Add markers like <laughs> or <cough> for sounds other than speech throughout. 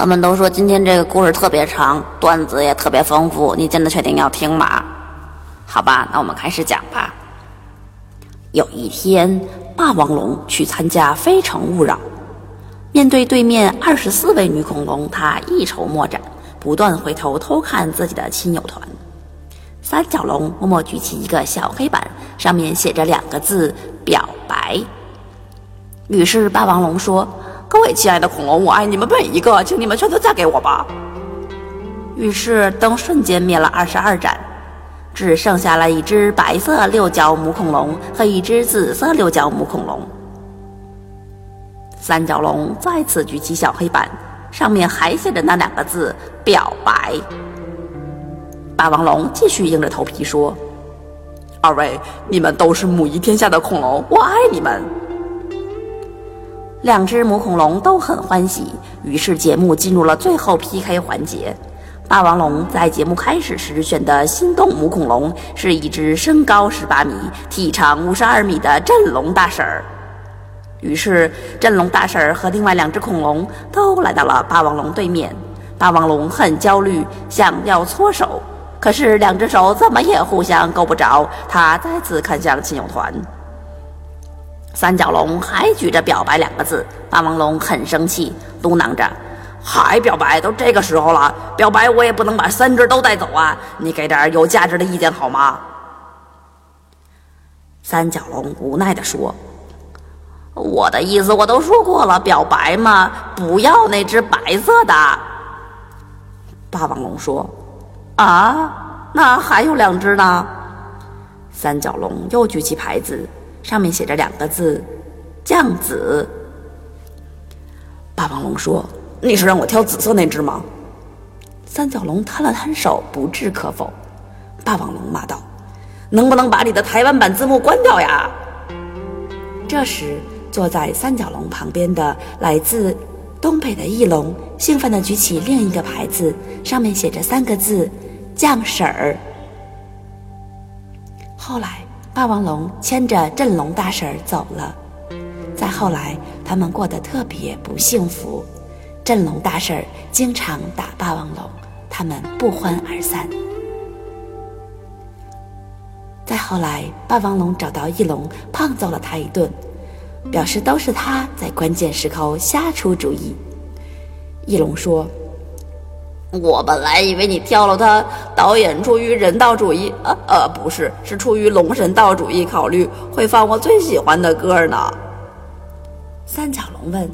他们都说今天这个故事特别长，段子也特别丰富，你真的确定要听吗？好吧，那我们开始讲吧。有一天，霸王龙去参加《非诚勿扰》，面对对面二十四位女恐龙，他一筹莫展，不断回头偷看自己的亲友团。三角龙默默举起一个小黑板，上面写着两个字“表白”。于是霸王龙说。各位亲爱的恐龙，我爱你们每一个，请你们全都嫁给我吧。于是灯瞬间灭了二十二盏，只剩下了一只白色六角母恐龙和一只紫色六角母恐龙。三角龙再次举起小黑板，上面还写着那两个字“表白”。霸王龙继续硬着头皮说：“二位，你们都是母仪天下的恐龙，我爱你们。”两只母恐龙都很欢喜，于是节目进入了最后 PK 环节。霸王龙在节目开始时选的心动母恐龙是一只身高十八米、体长五十二米的震龙大婶儿。于是震龙大婶儿和另外两只恐龙都来到了霸王龙对面。霸王龙很焦虑，想要搓手，可是两只手怎么也互相够不着。他再次看向亲友团。三角龙还举着“表白”两个字，霸王龙很生气，嘟囔着：“还表白？都这个时候了，表白我也不能把三只都带走啊！你给点有价值的意见好吗？”三角龙无奈地说：“我的意思我都说过了，表白嘛，不要那只白色的。”霸王龙说：“啊，那还有两只呢。”三角龙又举起牌子。上面写着两个字“酱紫”。霸王龙说：“你是让我挑紫色那只吗？”三角龙摊了摊手，不置可否。霸王龙骂道：“能不能把你的台湾版字幕关掉呀？”这时，坐在三角龙旁边的来自东北的翼龙兴奋地举起另一个牌子，上面写着三个字“酱婶儿”。后来。霸王龙牵着震龙大婶走了。再后来，他们过得特别不幸福。震龙大婶经常打霸王龙，他们不欢而散。再后来，霸王龙找到翼龙，胖揍了他一顿，表示都是他在关键时候瞎出主意。翼龙说。我本来以为你挑了他，导演出于人道主义，呃呃，不是，是出于龙神道主义考虑，会放我最喜欢的歌呢。三角龙问：“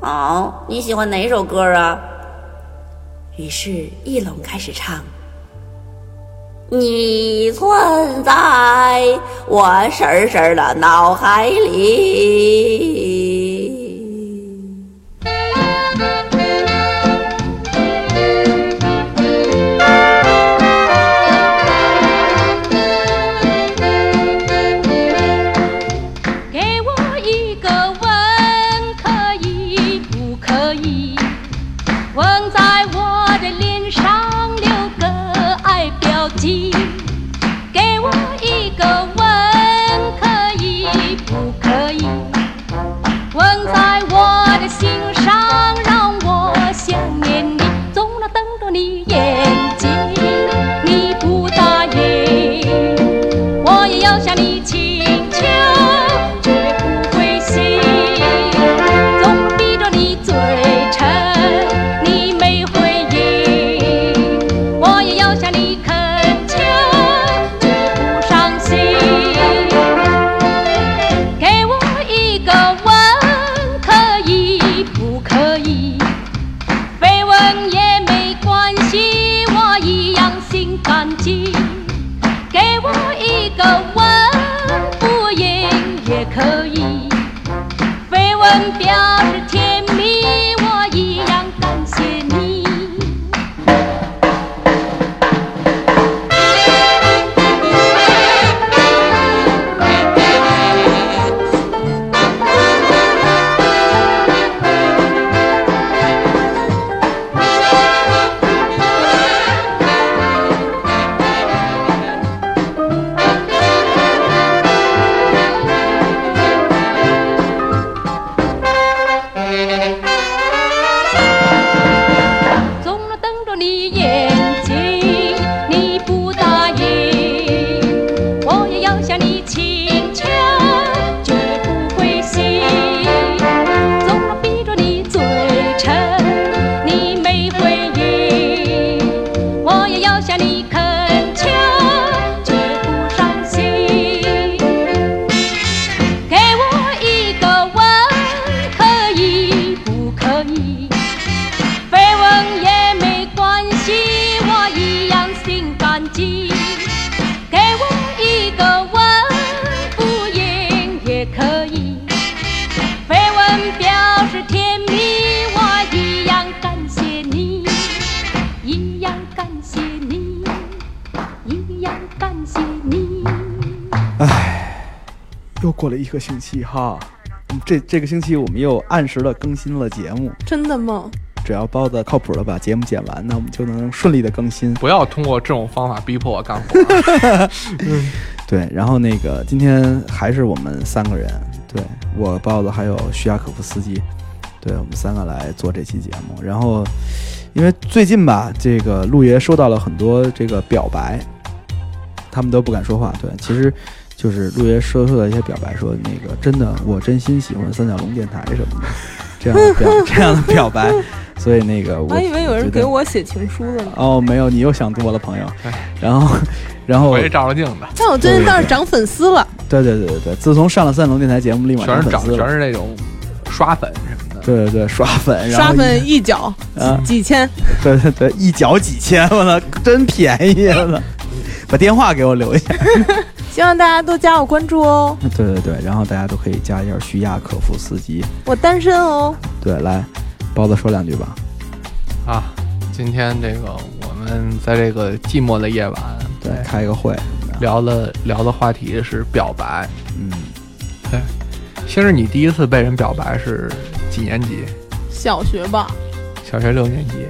哦，你喜欢哪首歌啊？”于是翼龙开始唱：“你存在我深深的脑海里。”个星期哈，嗯这这个星期我们又按时的更新了节目。真的吗？只要包子靠谱的把节目剪完，那我们就能顺利的更新。不要通过这种方法逼迫我干活。<laughs> 对，然后那个今天还是我们三个人，对我包子还有徐亚可夫斯基，对我们三个来做这期节目。然后因为最近吧，这个陆爷收到了很多这个表白，他们都不敢说话。对，其实就是陆爷说出的一些表白，说那个真的我真心喜欢三角龙电台什么的，这样的表 <laughs> 这样的表白。所以那个我以为有人给我写情书了呢。哦，没有，你又想多了，朋友哎。然后，然后我，也照了镜子，但我最近倒是涨粉丝了，对对对对对，自从上了三角龙电台节目，立马全是涨粉丝。全是那种刷粉什么的。对对对，刷粉，刷粉一角啊几千，对对对，一角几千，我操，真便宜了。把电话给我留一下。希望大家都加我关注哦。对对对，然后大家都可以加一下徐亚可夫斯基。我单身哦，对，来，包子说两句吧。啊，今天这个我们在这个寂寞的夜晚，对，开个会。聊的聊的话题是表白。嗯，对，先是你第一次被人表白是几年级？小学吧，小学六年级。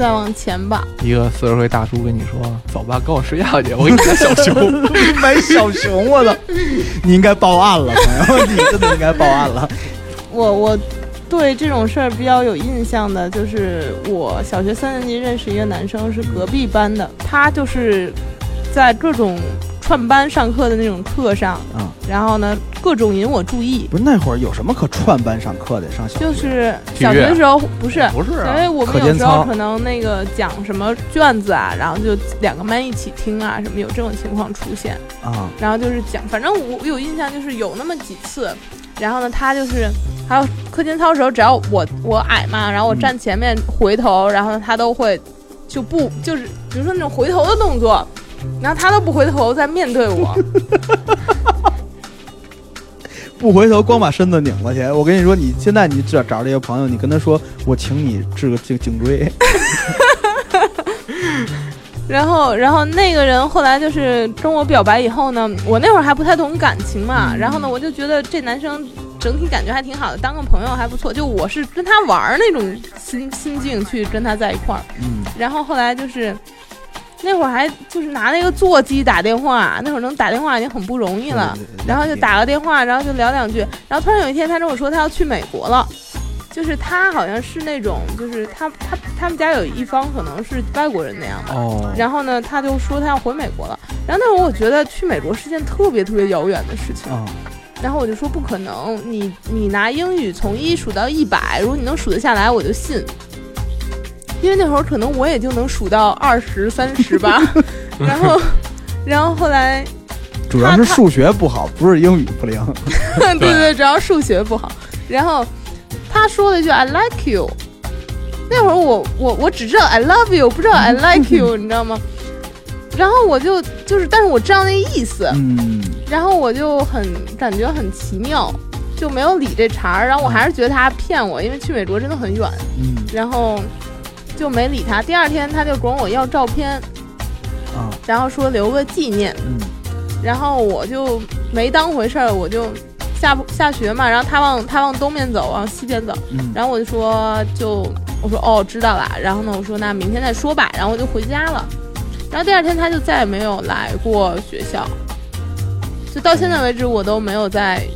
再往前吧，一个四十岁大叔跟你说：“走吧，跟我睡觉去，我给你买小熊。<laughs> 买小熊，我操！你应该报案了，朋友，你真的应该报案了。<laughs> 我我对这种事儿比较有印象的，就是我小学三年级认识一个男生，是隔壁班的，他就是在各种串班上课的那种课上，嗯、然后呢各种引我注意，不是那会儿有什么可串班上课的？上小学就是小学的时候不是”。不是因为啊，我们有时候可能那个讲什么卷子啊，然后就两个班一起听啊，什么有这种情况出现。啊，然后就是讲，反正我我有印象，就是有那么几次，然后呢，他就是还有课间操的时候，只要我我矮嘛，然后我站前面回头，然后，他都会就不就是比如说那种回头的动作，然后他都不回头在面对我，<laughs> 不回头光把身子拧过去。我跟你说，你现在你找找这个朋友，你跟他说，我请你治个颈颈椎。<laughs> 然后然后那个人后来就是跟我表白以后呢，我那会儿还不太懂感情嘛，然后呢，我就觉得这男生。整体感觉还挺好的，当个朋友还不错。就我是跟他玩那种心心境去跟他在一块儿，嗯，然后后来就是那会儿还就是拿那个座机打电话，那会儿能打电话已经很不容易了。然后就打个电话，然后就聊两句。然后突然有一天，他跟我说他要去美国了，就是他好像是那种，就是他他他们家有一方可能是外国人那样的。哦，然后呢，他就说他要回美国了。然后那会儿我觉得去美国是件特别特别遥远的事情。啊，然后我就说不可能，你你拿英语从一数到一百，如果你能数得下来，我就信。因为那会儿可能我也就能数到二十三十吧，<laughs> 然后，然后后来，主要是数学不好，不是英语不灵。<laughs> 对对，主要数学不好。然后他说了一句 "I like you"，那会儿我我我只知道 "I love you"，不知道 "I like you"，你知道吗？然后我就就是，但是我知道那意思，嗯，然后我就很感觉很奇妙，就没有理这茬儿。然后我还是觉得他骗我，因为去美国真的很远，嗯然后就没理他。第二天他就管我要照片，啊，然后说留个纪念，嗯然后我就没当回事儿，我就下下学嘛，然后他往他往东面走，往西边走，嗯，然后我就说就我说哦知道了，然后呢我说那明天再说吧，然后我就回家了。然后第二天他就再也没有来过学校，就到现在为止我都没有在。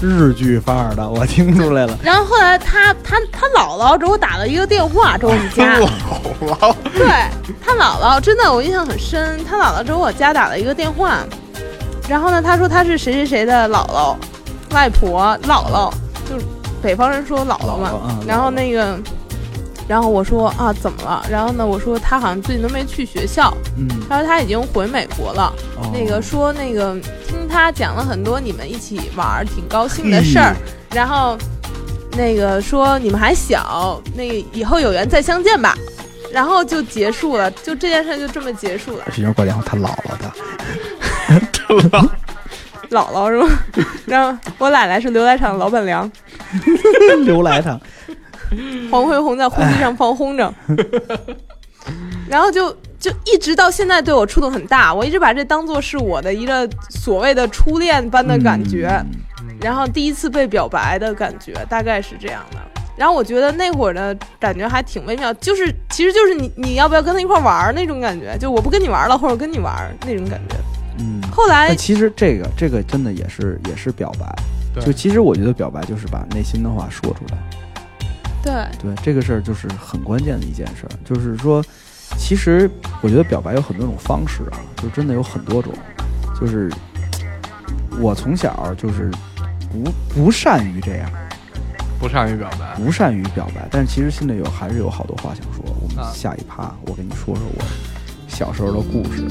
日剧范儿的，我听出来了。<laughs> 然后后来他他他姥姥给我打了一个电话，给我们家，<laughs> 姥对他姥姥真的我印象很深，他姥姥给我家打了一个电话，然后呢他说他是谁谁谁的姥姥、外婆、姥姥，就是北方人说姥姥嘛。然后那个，然后我说啊怎么了？然后呢我说他好像最近都没去学校，嗯，他说他已经回美国了。哦那个说那个听他讲了很多你们一起玩儿挺高兴的事儿，然后那个说你们还小，那个以后有缘再相见吧，然后就结束了，就这件事就这么结束了。是因为挂电话他姥姥的。<laughs> 姥姥是吗？然后我奶奶是刘来厂老板娘，<laughs> 刘来他，<laughs> 黄飞鸿在飞机上放风筝，<laughs> 然后就就一直到现在对我触动很大，我一直把这当做是我的一个所谓的初恋般的感觉。嗯然后第一次被表白的感觉大概是这样的。然后我觉得那会儿的感觉还挺微妙，就是其实就是你你要不要跟他一块玩儿那种感觉，就我不跟你玩了，或者跟你玩那种感觉。嗯。后来其实这个这个真的也是也是表白，就其实我觉得表白就是把内心的话说出来。对对这个事儿就是很关键的一件事儿，就是说，其实我觉得表白有很多种方式啊，就真的有很多种。就是我从小就是不不善于这样，不善于表白。不善于表白，但是其实心里有还是有好多话想说。我们啊下一趴我跟你说说我小时候的故事。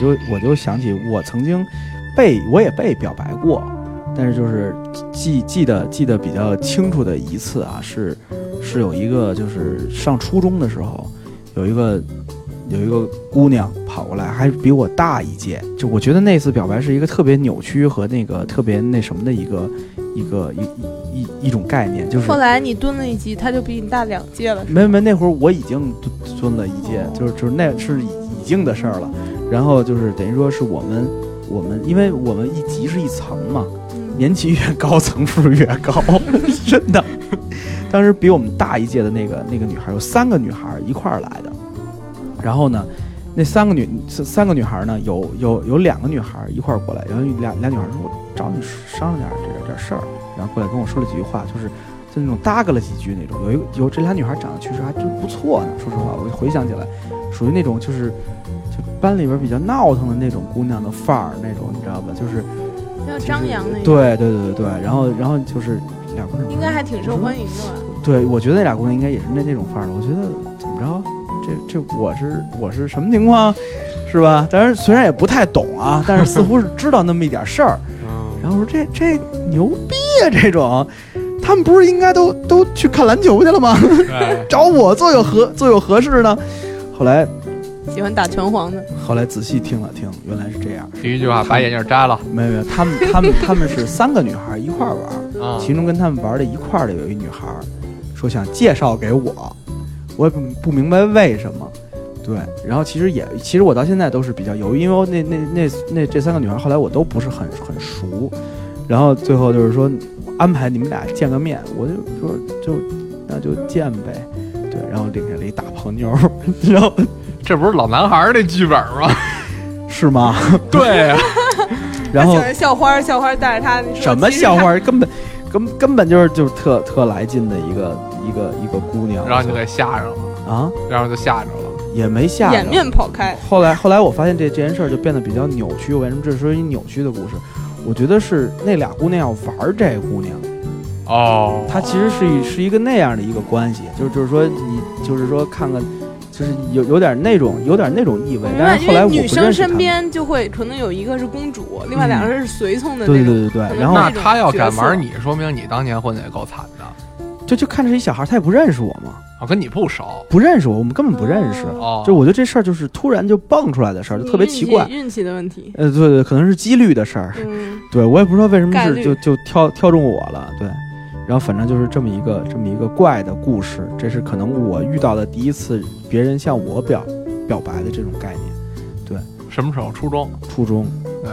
就我就想起我曾经被我也被表白过，但是就是记记得记得比较清楚的一次啊，是是有一个就是上初中的时候，有一个有一个姑娘跑过来，还比我大一届。就我觉得那次表白是一个特别扭曲和那个特别那什么的一个一个一一一一种概念，就是后来你蹲了一级，他就比你大两届了。没没那会儿我已经蹲蹲了一届，就是就是那是已已经的事儿了。然后就是等于说是我们我们因为我们一级是一层嘛，嗯年级越高层数越高，<laughs> 真的。当时比我们大一届的那个那个女孩有三个女孩一块儿来的，然后呢，那三个女三三个女孩呢，有有有两个女孩一块儿过来，然后俩俩女孩说：“我找你商量点这点点事儿。”然后过来跟我说了几句话，就是就那种搭个了几句那种。有一有这俩女孩长得确实还真不错呢，说实话，我回想起来，属于那种就是就班里边比较闹腾的那种姑娘的范儿那种，你知道吧？就是要张扬那种，对对对对对，然后然后就是俩姑娘应该还挺受欢迎的吧？对，我觉得那俩姑娘应该也是那那种范儿的。我觉得怎么着，这这我是我是什么情况，是吧？当然虽然也不太懂啊，但是似乎是知道那么一点事儿。<laughs> 嗯，然后我说这这牛逼啊，这种，他们不是应该都都去看篮球去了吗？找我做有何做有何事呢？后来喜欢打拳皇的，后来仔细听了听，原来是这样。第一句话把眼镜摘了没有没有，他们他们他们是三个女孩一块儿玩儿，啊，其中跟他们玩的一块儿的有一女孩儿，说想介绍给我，我也不不明白为什么。对，然后其实也，其实我到现在都是比较犹豫，因为我那那那那这三个女孩后来我都不是很很熟，然后最后就是说安排你们俩见个面，我就说就那就见呗，对，然后领下了一大胖妞儿，然 <laughs> 后这不是老男孩儿那剧本吗？是吗？<laughs> 对呀，然后校花，校花带着他，你说什么？校花，根本 <laughs> 根根本就是就是特特来劲的一个一个一个姑娘，然后就给吓着了，啊然后就吓着了。也没吓着掩面跑开，后来后来我发现这这件事儿就变得比较扭曲。为什么这是一扭曲的故事？我觉得是那俩姑娘要玩儿这姑娘，哦，她其实是一是一个那样的一个关系，就是就是说你就是说看看，就是有有点那种有点那种意味。但是后来我女生不认识她们。身边就会可能有一个是公主，另外两个人是随从的对那种。对对对对，然后那那种他要敢玩你，说明你当年混的也够惨的。就就看着一小孩，他也不认识我嘛，啊跟你不熟不认识我，我们根本不认识。哦，就我觉得这事儿就是突然就蹦出来的事儿，就特别奇怪。运气的问题。呃，对对，可能是几率的事儿。嗯，对我也不知道为什么是就就挑挑中我了，对，然后反正就是这么一个这么一个怪的故事，这是可能我遇到的第一次别人向我表表白的这种概念。对什么时候？初中。初中，对，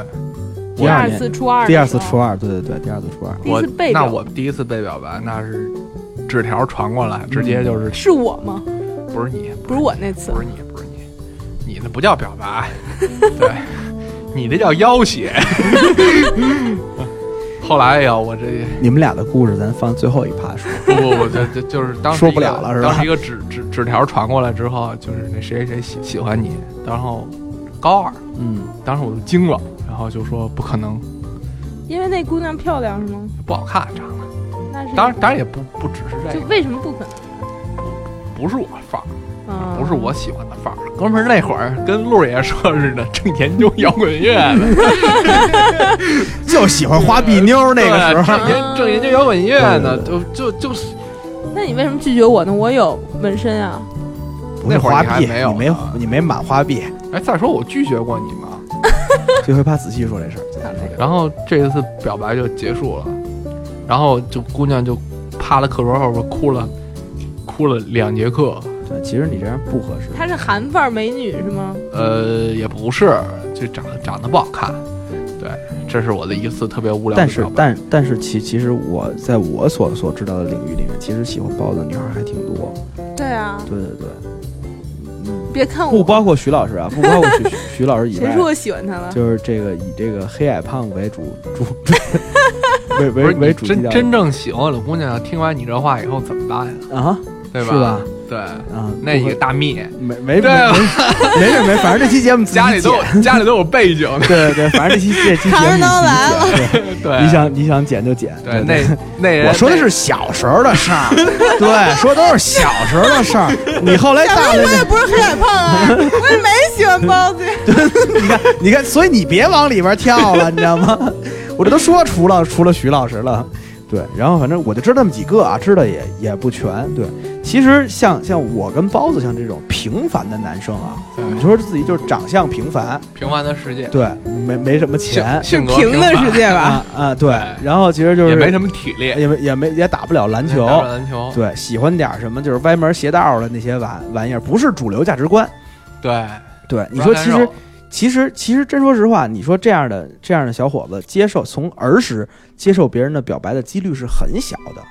第二次初二，第二次初，二，对对对，第二次初二，第一我次被那我第一次被表白，那是纸条传过来，直接就是是我吗？不是你，不是我那次。不，是你，不是你，你那不叫表白，<laughs> 对，你那叫要挟。<laughs> 后来呀，我这你们俩的故事咱放最后一趴说。不 <laughs> 不不，这这就是当时说不了了是吧？当时一个纸纸纸条传过来之后，就是那谁谁喜喜欢你，然后高二，嗯，当时我就惊了，然后就说不可能，因为那姑娘漂亮是吗？不好看长得，那是当然当然也不不只是这个，就为什么不可能？不是我范儿。嗯，不是我喜欢的范儿。哥们儿那会儿跟陆爷说似的，<laughs> <laughs> 正研究摇滚乐呢，就喜欢花臂妞那个时对候。正研正研究摇滚乐呢，就就就是那你为什么拒绝我呢？我有纹身啊。不是花臂，那会儿你还没有你没呢你没满花臂。哎，再说我拒绝过你吗？<laughs> 这回怕仔细说这事儿。然后这一次表白就结束了，然后就姑娘就趴在课桌后边哭了，哭了两节课。对，其实你这样不合适。她是韩范儿美女是吗？呃，也不是，就长得长得不好看。对，这是我的一次特别无聊的但是。但但是其其实我在我所所知道的领域里面，其实喜欢包子的女孩还挺多。对啊，对对对，嗯，别看我，不包括徐老师啊，不包括徐徐 <laughs> 徐老师以外谁说，我喜欢他了？就是这个以这个黑矮胖为主主 <laughs> 为为为主真真正喜欢我的姑娘，听完你这话以后怎么办呀？啊，对吧？是吧？对，啊，那一个大蜜，没没没对吧没没事没，反正这期节目家里都有家里都有背景。对对对，反正这期这期节目扛着你自己刀来了剪对对，你想你想剪就剪，对那那人我说的是小时候的事儿，<laughs> 对，说都是小时候的事儿。<laughs> 你后来大了，我也不是黑矮胖啊，<laughs> 我也没喜欢包子呀。你看，你看，所以你别往里边跳了，你知道吗？我这都说除了除了徐老师了，对，然后反正我就知道那么几个啊，知道也也不全。对，其实像像我跟包子像这种平平凡的男生啊，对你说自己就是长相平凡，平凡的世界，对，没没什么钱性性格平的凡世界吧啊？啊，对对，然后其实就是也没什么体力，也没也没也打不了篮球，打不了篮球，对，喜欢点什么就是歪门邪道的那些玩玩意儿，不是主流价值观。对，对，你说其实其实其实真说实话，你说这样的这样的小伙子接受从儿时接受别人的表白的几率是很小的，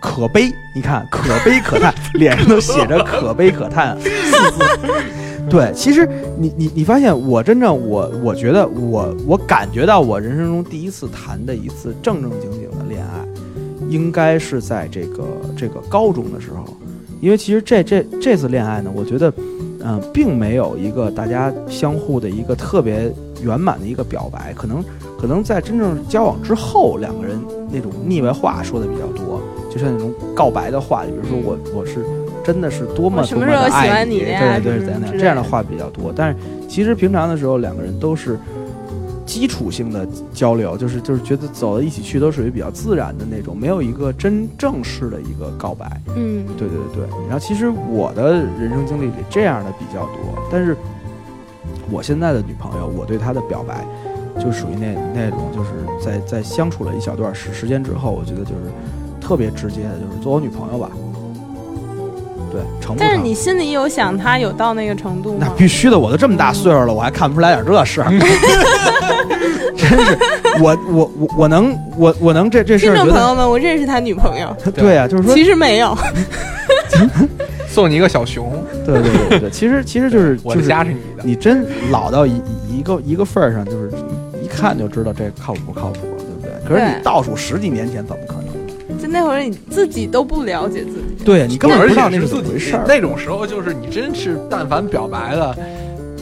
可悲。你看，可悲可叹，<laughs> 脸上都写着可悲可叹四字。<laughs> 对，其实你你你发现，我真正我我觉得我我感觉到我人生中第一次谈的一次正正经经的恋爱，应该是在这个这个高中的时候，因为其实这这这次恋爱呢，我觉得。嗯，并没有一个大家相互的一个特别圆满的一个表白，可能可能在真正交往之后，两个人那种腻歪话说的比较多，就像那种告白的话，比如说我我是真的是多么多么的爱你，欢你呀对对，怎样怎样这样的话比较多。但是其实平常的时候，两个人都是基础性的交流，就是就是觉得走到一起去都属于比较自然的那种，没有一个真正式的一个告白。嗯，对对对，然后其实我的人生经历里这样的比较多，但是我现在的女朋友，我对她的表白就属于那那种，就是在在相处了一小段时时间之后，我觉得就是特别直接的，就是做我女朋友吧。对，成不成？但是你心里有想他有到那个程度那吗？必须的，我都这么大岁数了，我还看不出来点这事儿，<laughs> <laughs> 真是我我我我能我我能这这事听儿众朋友们，我认识他女朋友，<laughs> 对啊，就是说其实没有。<laughs> 送你一个小熊，对对对对，其实其实就是我的就是家是你的，你真老到一一个一个份儿上，就是一看就知道这靠谱不靠谱，对不对？可是你倒数十几年前怎么可能？就那会儿你自己都不了解自己，对你根本不知道那是自己怎么回事儿。那种时候，就是你真是但凡表白了，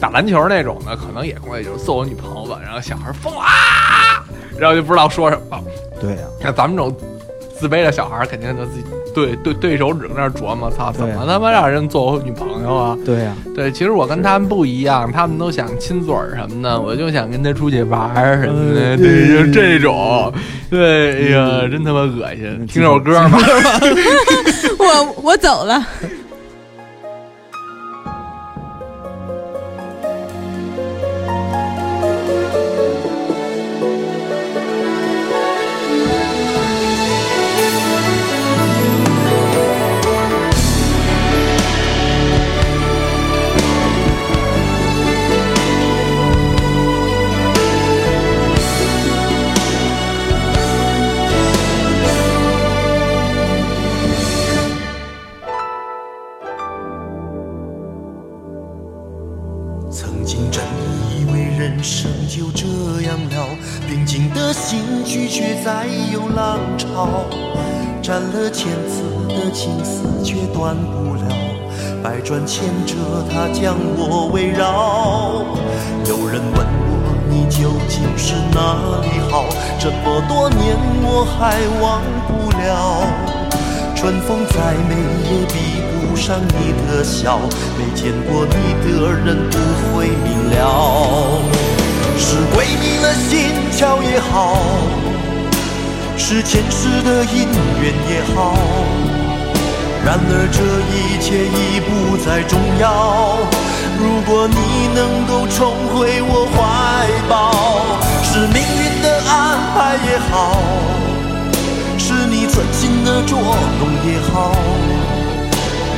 打篮球那种的，可能也过去就是揍我女朋友吧，然后小孩疯了啊，然后就不知道说什么。对呀、像咱们这种自卑的小孩，肯定就自己对对对手指在那儿琢磨，操，怎么他妈让人做我女朋友啊？对呀、对，其实我跟他们不一样，他们都想亲嘴儿什么的，我就想跟他出去玩儿什么的，嗯对，就这种。对，哎呀，真他妈恶心！嗯听首歌吧。<laughs> 我我走了。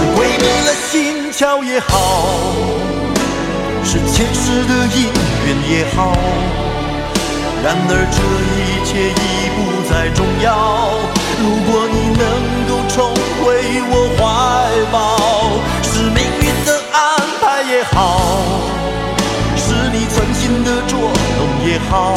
是鬼迷了心窍也好，是前世的姻缘也好。然而这一切已不再重要。如果你能够重回我怀抱，是命运的安排也好，是你存心的捉弄也好。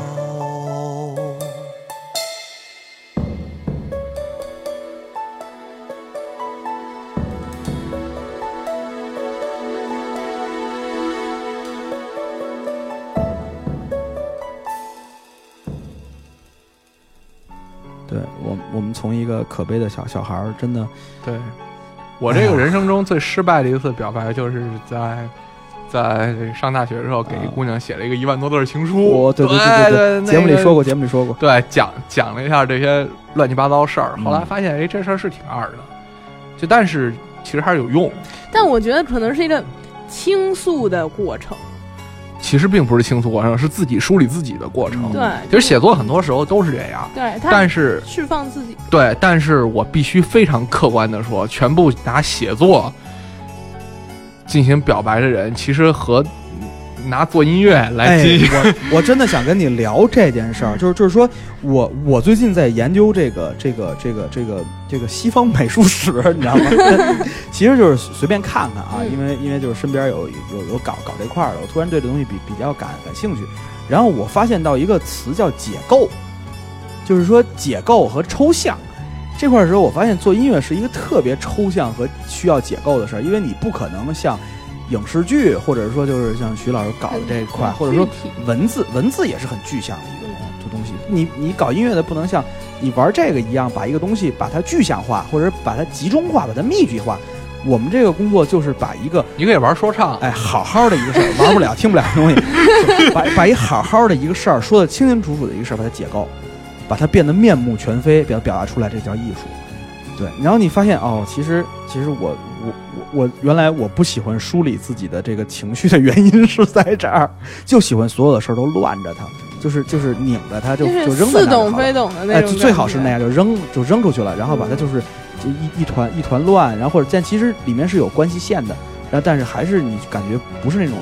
个可悲的小小孩儿，真的对我这个人生中最失败的一次表白，就是在在上大学的时候给一姑娘写了一个一万多字的情书。我对对对对，那个节目里说过，节目里说过，对，讲讲了一下这些乱七八糟事儿。嗯后来发现，哎，这事儿是挺二的，就但是其实还是有用。但我觉得可能是一个倾诉的过程。其实并不是倾诉过程，是自己梳理自己的过程。嗯对，其实写作很多时候都是这样，对，但是释放自己。对，但是我必须非常客观的说，全部拿写作进行表白的人，其实和拿做音乐来哎进行，，我我真的想跟你聊这件事儿，就是就是说我我最近在研究这个这个这个这个这个西方美术史，你知道吗？<laughs> 其实就是随便看看啊，嗯因为因为就是身边有有有搞搞这块儿的，我突然对这东西比比较感感兴趣，然后我发现到一个词叫解构，就是说解构和抽象。这块儿的时候，我发现做音乐是一个特别抽象和需要解构的事儿，因为你不可能像影视剧，或者说就是像徐老师搞的这一块，或者说文字，文字也是很具象的一个东东西。你你搞音乐的不能像你玩这个一样，把一个东西把它具象化，或者把它集中化，把它密集化。我们这个工作就是把一个你可以玩说唱，哎好好的一个事儿，<laughs> 玩不了、听不了的东西，<laughs> 把把一好好的一个事儿说的清清楚楚的一个事儿，把它解构，把它变得面目全非，表表达出来，这叫艺术。对，然后你发现哦，其实其实我我我我原来我不喜欢梳理自己的这个情绪的原因是在这儿，就喜欢所有的事儿都乱着它，就是就是拧着它，就就就是扔在似那儿就好了懂非懂的那哎，种。最好是那。样，就扔就扔出去了，然后把它就是就一一团一团乱，然后或者但其实里面是有关系线的，然后但是还是你感觉不是那种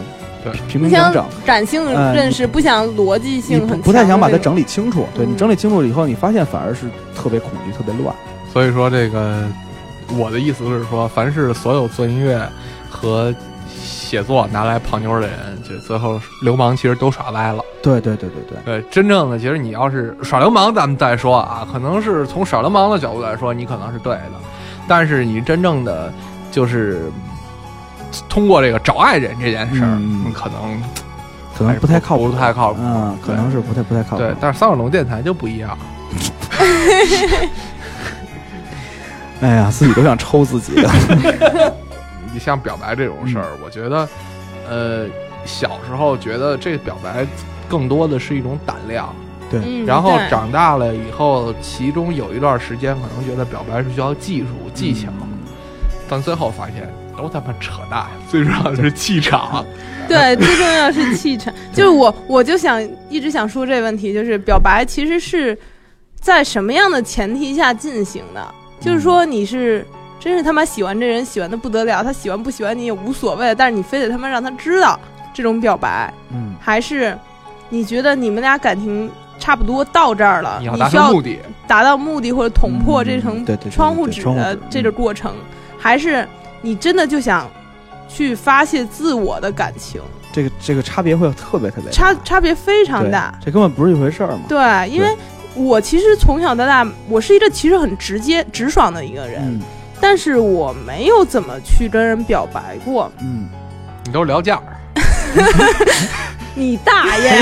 对平平整整，感性呃认识，不想逻辑性很不不太想把它整理清楚。对你嗯整理清楚了以后，你发现反而是特别恐惧、特别乱。所以说这个我的意思是说，凡是所有做音乐和写作拿来泡妞的人，就最后流氓其实都耍歪了。对对对对对，对，真正的其实你要是耍流氓，咱们再说啊，可能是从耍流氓的角度来说，你可能是对的，但是你真正的就是通过这个找爱人这件事儿，嗯你可能可能不太靠谱，不太靠谱嗯，可能是不太不太靠谱。对，但是三角龙电台就不一样。<laughs> 哎呀，自己都想抽自己了。<laughs> 你像表白这种事儿，我觉得，呃，小时候觉得这表白更多的是一种胆量，对，嗯然后对长大了以后，其中有一段时间可能觉得表白是需要技术技巧，但最后发现都他妈扯淡，最重要的是气场。<laughs> 对，最重要是气场。就是我，我就想一直想说这个问题，就是表白其实是在什么样的前提下进行的？就是说你是真是他妈喜欢这人，喜欢的不得了，他喜欢不喜欢你也无所谓，但是你非得他妈让他知道这种表白，嗯，还是你觉得你们俩感情差不多到这儿了，你要达你需要成目的，达到目的或者捅破嗯这层对对对对窗户纸窗户纸的这个过程，还是你真的就想去发泄自我的感情，这个这个差别会特别特别大。差差别非常对大。这根本不是一回事儿嘛。对，因为我其实从小到大，我是一个其实很直接直爽的一个人，嗯但是我没有怎么去跟人表白过。嗯，你都是聊价儿，<laughs> <laughs> 你大爷！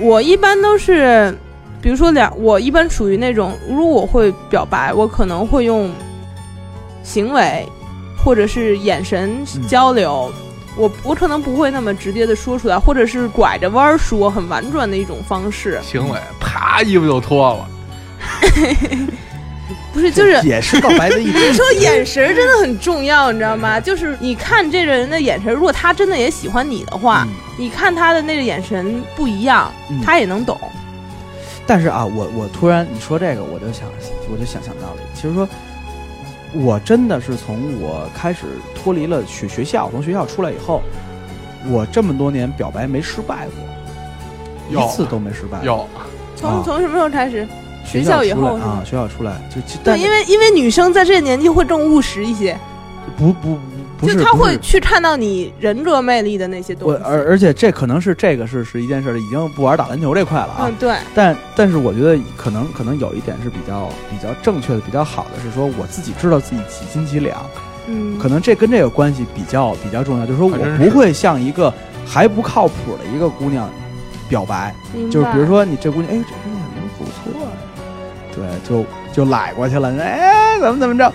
我一般都是，比如说两，我一般属于那种，如果我会表白，我可能会用行为或者是眼神嗯交流。我我可能不会那么直接的说出来，或者是拐着弯儿说，很婉转的一种方式。行为啪衣服就脱了，<laughs> 不是，就是也是告白的一种。<laughs> 说眼神真的很重要，你知道吗？就是你看这个人的眼神，如果他真的也喜欢你的话，嗯你看他的那个眼神不一样，嗯他也能懂。但是啊，我我突然你说这个，我就想我就想想到了。其实说，我真的是从我开始脱离了学学校，从学校出来以后，我这么多年表白没失败过，一次都没失败。有。从、啊。从什么时候开始？学学校以出来后啊，学校出来就就对，但因为因为女生在这个年纪会更务实一些，不不不就是她不是会去看到你人格魅力的那些东我西。而而且这可能是这个是是一件事儿，已经不玩打篮球这块了啊。嗯，对，但但是我觉得可能可能有一点是比较比较正确的、比较好的，是说我自己知道自己几斤几两，嗯，可能这跟这个关系比较比较重要，就是说我不会向一个还不靠谱的一个姑娘表白，就是比如说你这姑娘，哎，这姑娘人不错啊，对，就就来过去了，哎，怎么怎么着。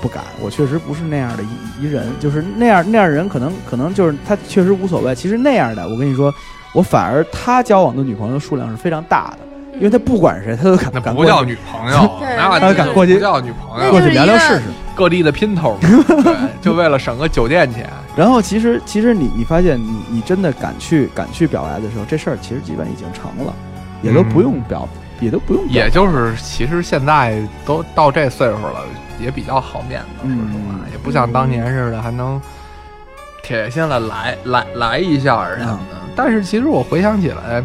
不敢，我确实不是那样的一一人，就是那样那样的人，可能可能就是他确实无所谓。其实那样的，我跟你说，我反而他交往的女朋友数量是非常大的，因为他不管谁，他都敢不叫女朋友，<laughs> 对那那敢过去不叫女朋友，过去聊聊试试。各地的姘头 <laughs> 就为了省个酒店钱。然后其实其实你你发现你你真的敢去敢去表白的时候，这事儿其实基本已经成了，也都不用表，也都不用。也就是，其实现在都到这岁数了，也比较好面子，说实话，嗯也不像当年似的还能铁下来来来来一下儿什么的。但是其实我回想起来，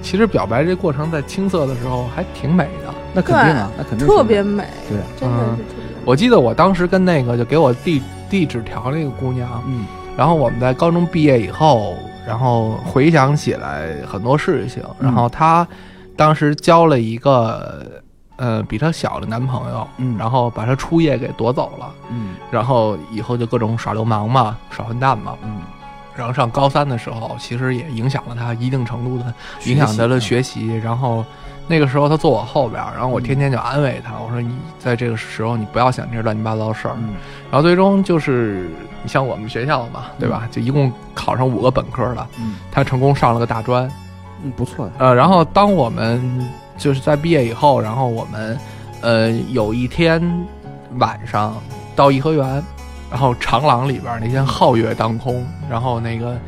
其实表白这过程在青涩的时候还挺美的。那肯定啊，那肯定特别美，对，真的是嗯特别。我记得我当时跟那个就给我递递纸条那个姑娘，嗯然后我们在高中毕业以后，然后回想起来很多事情，嗯然后她当时交了一个呃比她小的男朋友，嗯。然后把她初夜给夺走了，嗯。然后以后就各种耍流氓嘛，耍混蛋嘛，嗯，然后上高三的时候，其实也影响了她一定程度的影响她的学习，然后。那个时候她坐我后边儿，然后我天天就安慰她，我说你在这个时候你不要想这些乱七八糟的事儿，嗯。然后最终就是你像我们学校嘛，对吧？就一共考上五个本科了，嗯。他成功上了个大专。嗯，不错的，呃，然后当我们就是在毕业以后，然后我们呃有一天晚上到颐和园，然后长廊里边那天皓月当空，然后那个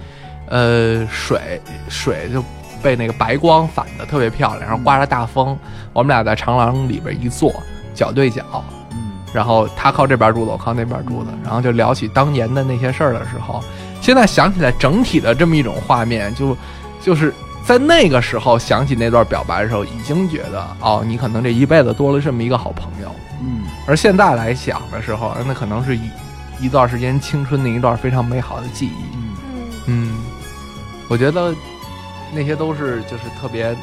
呃水水就被那个白光反的特别漂亮，然后刮着大风，我们俩在长廊里边一坐，脚对脚，嗯。然后他靠这边住的，我靠那边住的，然后就聊起当年的那些事儿的时候，现在想起来整体的这么一种画面，就就是在那个时候想起那段表白的时候，已经觉得哦，你可能这一辈子多了这么一个好朋友。嗯而现在来想的时候，那可能是一一段时间青春的一段非常美好的记忆。嗯，嗯，嗯，我觉得那些都是就是特别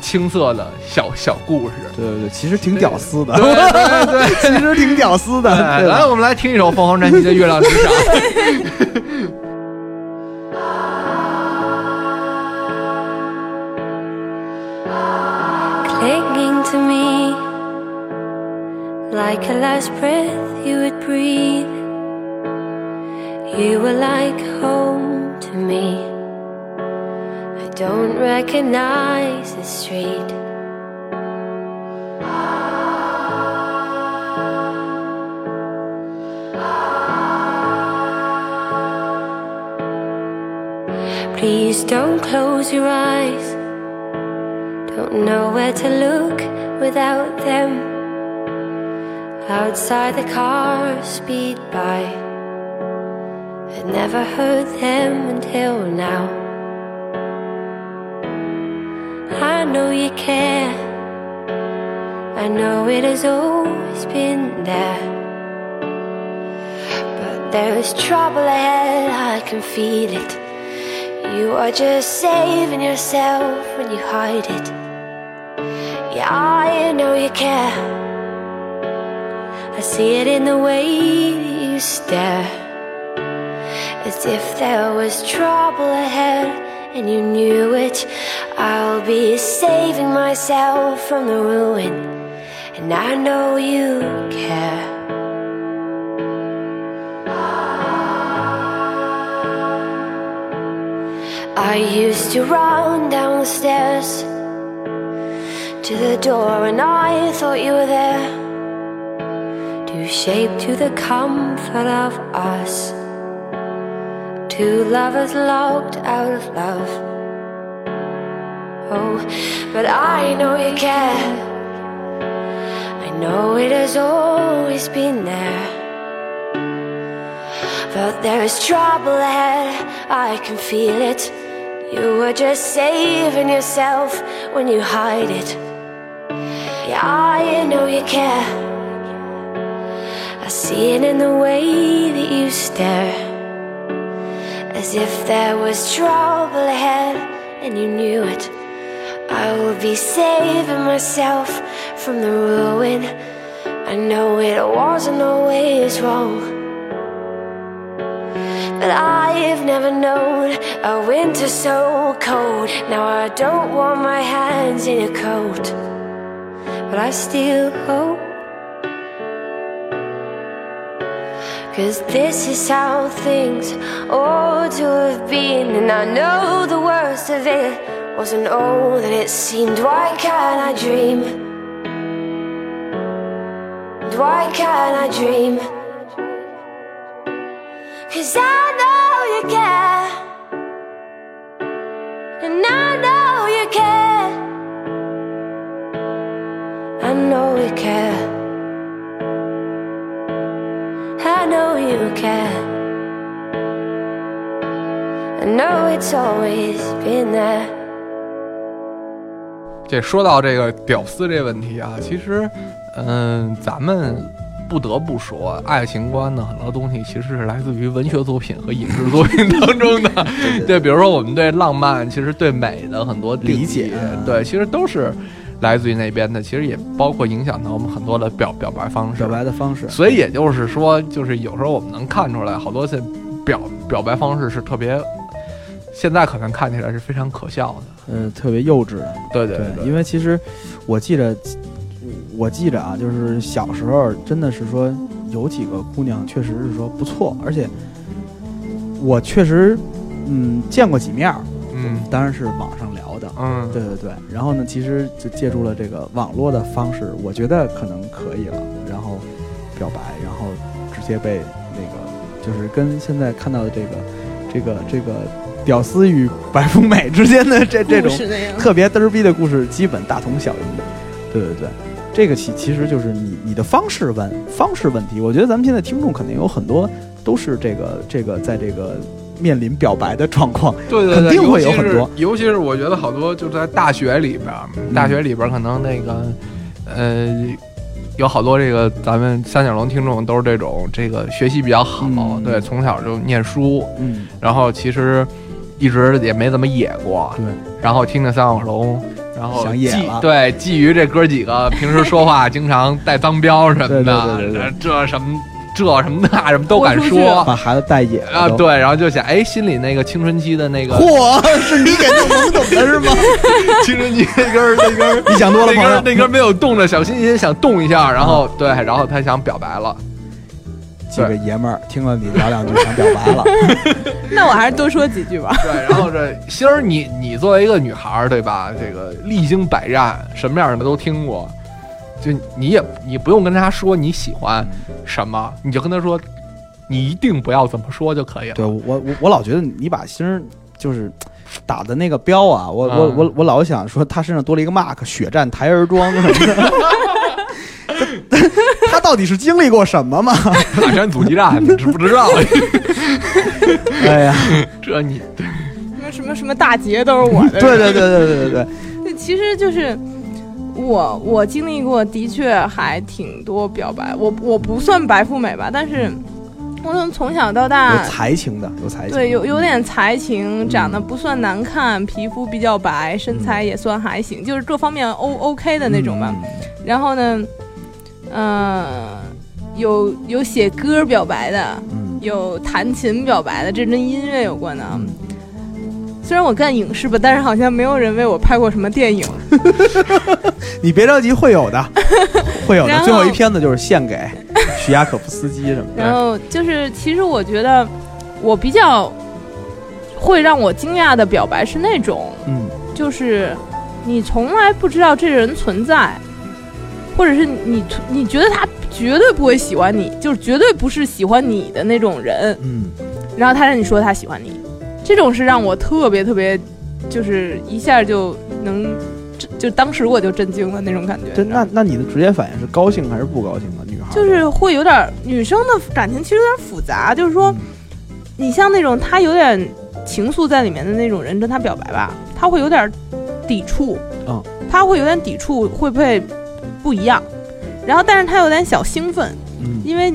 青涩的小小故事。对对对，其实挺屌丝的，对对 <laughs> 对。其实挺屌丝的，来，我们来听一首凤凰传奇的《月亮之上》。<laughs> to me like a last breath you would breathe. You were like home to me. I don't recognize the street. Please don't close your eyes. Don't know where to look without them. Outside the cars speed by. I never heard them until now. I know you care. I know it has always been there. But there's trouble ahead, I can feel it. You are just saving yourself when you hide it. Yeah, I know you care. I see it in the way you stare. As if there was trouble ahead and you knew it. I'll be saving myself from the ruin, and I know you care. I used to run down the stairs to the door, and I thought you were there to shape to the comfort of us. Two lovers locked out of love. Oh, but I know you care. I know it has always been there. But there is trouble ahead, I can feel it. You were just saving yourself when you hide it. I know you care. I see it in the way that you stare. As if there was trouble ahead and you knew it. I will be saving myself from the ruin. I know it wasn't always wrong. But I've never known a winter so cold. Now I don't want my hands in a coat. But I still hope. Cause this is how things ought to have been. And I know the worst of it wasn't all that it seemed. Why can't I dream? Why can't I dream? Cause I know you care. And I care. I know you care. I know it's always been there. 这说到这个屌丝这问题啊，其实，嗯、咱们不得不说，爱情观呢，很多东西其实是来自于文学作品和影视作品当中的。<laughs> 对，比如说我们对浪漫，其实对美的很多理解对，其实都是来自于那边的。其实也包括影响到我们很多的表表白方式。表白的方式，所以也就是说，就是有时候我们能看出来，好多现表表白方式是特别，现在可能看起来是非常可笑的。呃，特别幼稚。对对对因为其实我记着，我记着啊，就是小时候真的是说有几个姑娘确实是说不错，而且我确实嗯见过几面儿，嗯当然是网上聊的。嗯，对对对，然后呢，其实就借助了这个网络的方式，我觉得可能可以了，然后表白，然后直接被那个，就是跟现在看到的这个，这个这个屌丝与白富美之间的这这种特别嘚儿逼的故事，基本大同小异。对对对，这个其其实就是你你的方式问方式问题。我觉得咱们现在听众肯定有很多都是这个这个在这个面临表白的状况，对对对，肯定会有很多。尤其是我觉得好多就在大学里边大学里边儿可能那个，呃，有好多这个咱们三角龙听众都是这种这个学习比较好，嗯对，从小就念书，嗯，然后其实一直也没怎么野过，对，然后听着三角龙。然后想野了对觊觎这哥几个平时说话经常带脏标什么对的，<laughs> 对对对对这什么这什么那什么都敢说把孩子带野了啊，对，然后就想哎，心里那个青春期的那个嚯，是你给弄懵懂的是吗？<laughs> 青春期那根儿那根儿你想多了，朋友那根儿。那根儿没有动的小心心想动一下，然后对，然后他想表白了，几个爷们儿听了你聊两句，想表白了。<laughs> 那我还是多说几句吧。对，然后这星儿，你你作为一个女孩儿，对吧？这个历经百战，什么样的都听过，就你也你不用跟他说你喜欢什么，你就跟他说，你一定不要怎么说就可以了。对我我我老觉得你把星儿就是打的那个标啊，我我嗯我我老想说他身上多了一个 mark，血战台儿庄什么的。他 <laughs> 他到底是经历过什么吗？<laughs> 大山阻击战，你知不知道？<laughs> 哎呀，这你什么什么什么大劫都是我的。对对对对对对对，对，其实就是我我经历过，的确还挺多表白。我我不算白富美吧，但是我从从小到大有，才情的，有才情，对，有有点才情，长得不算难看，皮肤比较白，身材也算还行，就是各方面 O OK 的那种吧。嗯然后呢，嗯、有有写歌表白的，嗯，有弹琴表白的，这跟音乐有关的。嗯虽然我干影视吧，但是好像没有人为我拍过什么电影。<laughs> 你别着急，会有的，<laughs> 会有的。后最后一片子就是献给许亚可夫斯基什么的。然后就是，其实我觉得我比较会让我惊讶的表白是那种，嗯就是你从来不知道这人存在，或者是你你觉得他绝对不会喜欢你，就是绝对不是喜欢你的那种人，嗯，然后他让你说他喜欢你，这种是让我特别特别，就是一下就能，就就当时我就震惊了那种感觉。那那你的直接反应是高兴还是不高兴啊？女孩就是会有点儿女生的感情其实有点复杂，就是说，你像那种他有点情愫在里面的那种人跟她表白吧，她会有点儿抵触，嗯，他会有点抵触，会不会不一样？然后，但是她有点小兴奋，嗯因为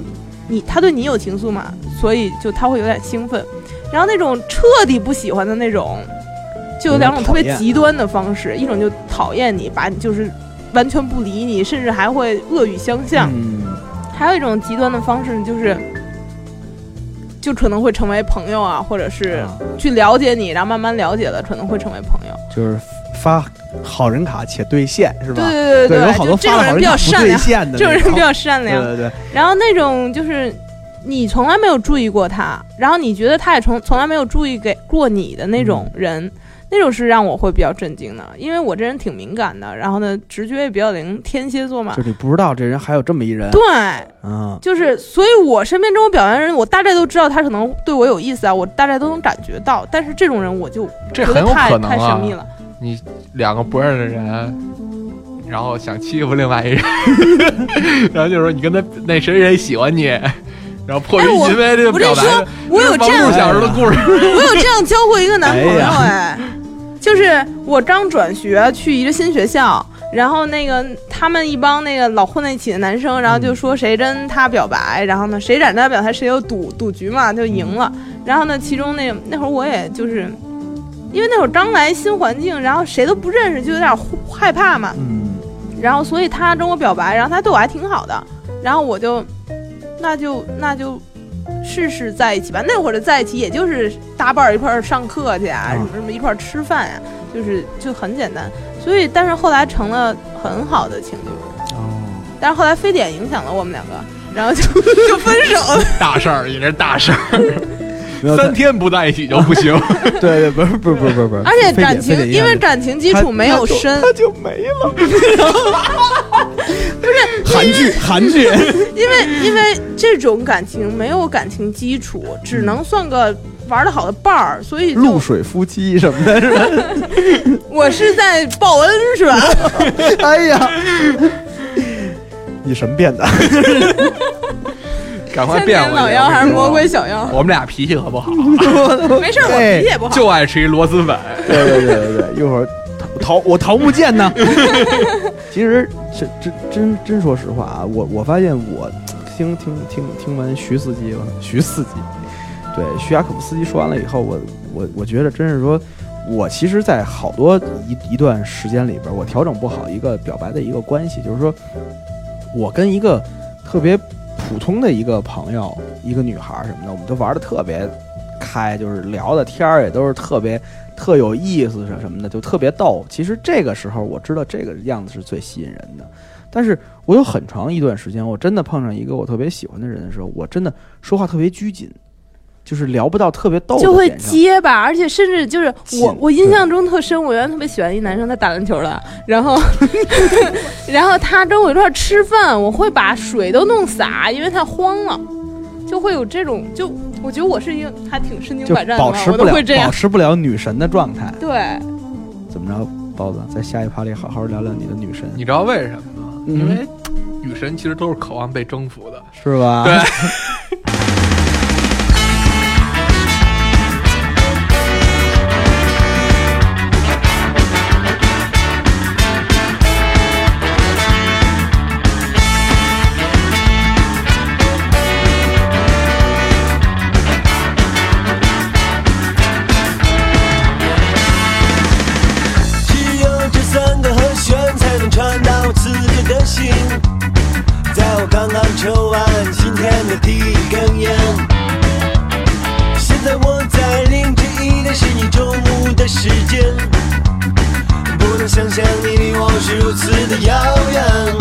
你她对你有情愫嘛，所以就她会有点兴奋。然后那种彻底不喜欢的那种，就有两种特别极端的方式，一种就讨厌你，把你就是完全不理你，甚至还会恶语相向。嗯还有一种极端的方式，就是就可能会成为朋友啊，或者是啊去了解你，然后慢慢了解了，可能会成为朋友。就是发好人卡且兑现是吧？对对对有好多发好种人比较人卡不兑善良，现的，<laughs> 这种人比较善良。对对对，然后那种就是你从来没有注意过他，然后你觉得他也从从来没有注意给过你的那种人，那种是让我会比较震惊的，因为我这人挺敏感的，然后呢直觉也比较灵，天蝎座嘛就。你不知道这人还有这么一人，对，嗯，就是，所以我身边这种表扬人，我大概都知道他可能对我有意思啊，我大概都能感觉到。但是这种人，我就这很有可能啊太神秘。了。你两个不认识的人，然后想欺负另外一人，<laughs> 然后就说你跟他那谁谁喜欢你，然后迫于因为这个我跟你表白说，我有这样小时候的故事，<laughs> 我有这样交过一个男朋友，哎哎，就是我刚转学去一个新学校，然后那个他们一帮那个老混在一起的男生，然后就说谁跟他表白，然后呢谁敢跟他表白谁就赌赌局嘛就赢了，然后呢其中那那会儿我也就是。因为那会儿刚来新环境，然后谁都不认识，就有点害怕嘛。嗯，然后所以他跟我表白，然后他对我还挺好的，然后我就，那就那就试试在一起吧。那会儿的在一起，也就是搭伴儿一块儿上课去啊，嗯什么什么一块儿吃饭呀、就是就很简单。所以，但是后来成了很好的情侣，哦，但是后来非典影响了我们两个，然后就 <laughs> 就分手了。大事儿也是大事儿，三天不在一起就不行。<laughs> 对对，不是不是不是不是不，而且感情，因为感情基础没有深，他就没了。<laughs> 不是韩剧，<laughs> 韩剧，因为因为这种感情没有感情基础，只能算个玩的好的伴儿，所以露水夫妻什么的，是吧？我是在报恩是吧？哎呀，你什么变的？赶快变回去！年老妖还是魔鬼小妖？我们俩脾气可不好，<laughs> 没事儿，我脾气也不好。就爱吃一螺蛳粉。对对对对对，一会儿桃我桃木剑呢。<laughs> 其实这真真真说实话啊，我我发现我听听听听完徐司机了，徐司机，对徐亚可夫斯基说完了以后，我我我觉得真是说，我其实，在好多一一段时间里边，我调整不好一个表白的一个关系，就是说我跟一个特别普通的一个朋友，一个女孩什么的，我们都玩的特别开，就是聊的天儿也都是特别特有意思什么的，就特别逗。其实这个时候我知道这个样子是最吸引人的，但是我有很长一段时间，我真的碰上一个我特别喜欢的人的时候，我真的说话特别拘谨，就是聊不到特别逗的就会。结巴，而且甚至就是我，我印象中特深。我原来特别喜欢一男生，他打篮球的，然后，<laughs> 然后他跟我一块吃饭，我会把水都弄洒，因为他慌了，就会有这种，就我觉得我是一个还挺身经百战保持不了都会这样。保持不了女神的状态，对，怎么着，包子，在下一趴里好好聊聊你的女神，你知道为什么吗？嗯因为女神其实都是渴望被征服的。是吧？对。<laughs> 如此的遥远。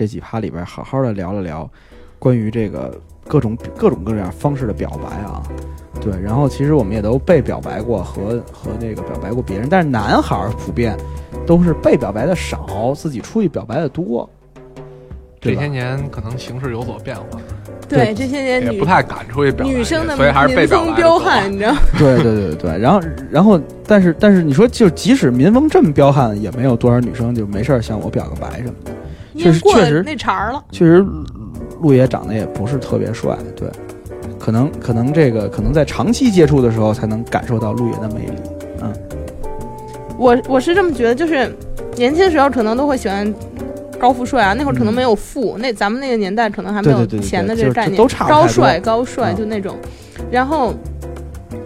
这几趴里边好好的聊了聊关于这个各种各种各样方式的表白啊。对，然后其实我们也都被表白过和和那个表白过别人，但是男孩儿普遍都是被表白的少，自己出去表白的多。这些年可能形势有所变化，对这些年女也不太敢出去表白，女生的所以还是被民风表白彪悍，你知道？对对对对，然后然后，但是但是你说，就即使民风这么彪悍，也没有多少女生就没事儿向我表个白什么的。确实过确实那茬儿了。确实，陆爷长得也不是特别帅，对，可能可能这个可能在长期接触的时候才能感受到陆爷的魅力。嗯，我我是这么觉得，就是年轻的时候可能都会喜欢高富帅啊，那会儿可能没有富，那咱们那个年代可能还没有钱的这个概念，高帅高帅嗯就那种，然后。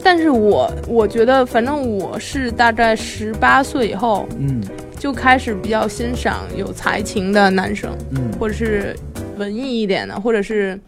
但是我我觉得，反正我是大概十八岁以后嗯就开始比较欣赏有才情的男生，嗯或者是文艺一点的，或者是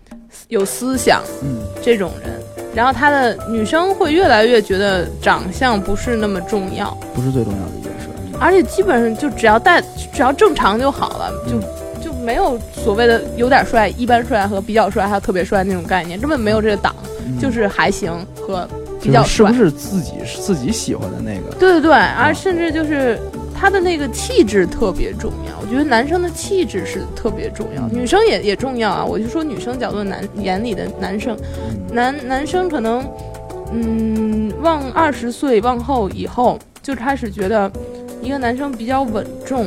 有思想嗯这种人。然后他的女生会越来越觉得长相不是那么重要，不是最重要的一件事。而且基本上就只要带只要正常就好了，就就没有所谓的有点帅、一般帅和比较帅还有特别帅那种概念，根本没有这个档，嗯就是还行和比较帅就是是不。是自己自己喜欢的那个？对对对，而甚至就是他的那个气质特别重要。我觉得男生的气质是特别重要，女生也也重要啊。我就说女生角度男眼里的男生，男男生可能，嗯，往二十岁往后以后就开始觉得一个男生比较稳重，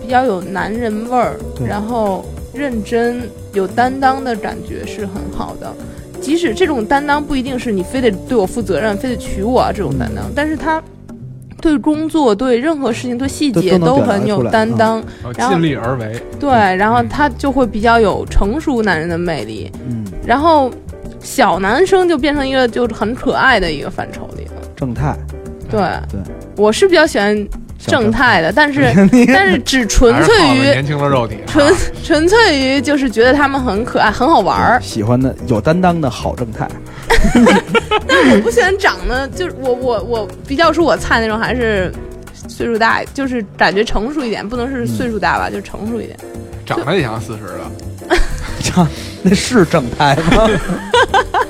比较有男人味儿，然后认真有担当的感觉是很好的。即使这种担当不一定是你非得对我负责任，非得娶我啊这种担当，但是他对工作、对任何事情、对细节都很有担当，然后尽力而为。对，然后他就会比较有成熟男人的魅力，嗯，然后小男生就变成一个就是很可爱的一个范畴里了。正太对，对，我是比较喜欢正太的，但是 <laughs> 但是只纯粹于年轻的肉体啊，纯纯粹于就是觉得他们很可爱，很好玩儿。喜欢的有担当的好正太。<laughs> 我不喜欢长得就是我我我比较说我菜那种，还是岁数大，就是感觉成熟一点，不能是岁数大吧，就是成熟一点。长得也像四十的，长那是正太吗？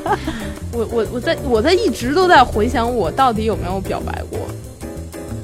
<laughs> 我我我在我在一直都在回想我到底有没有表白过，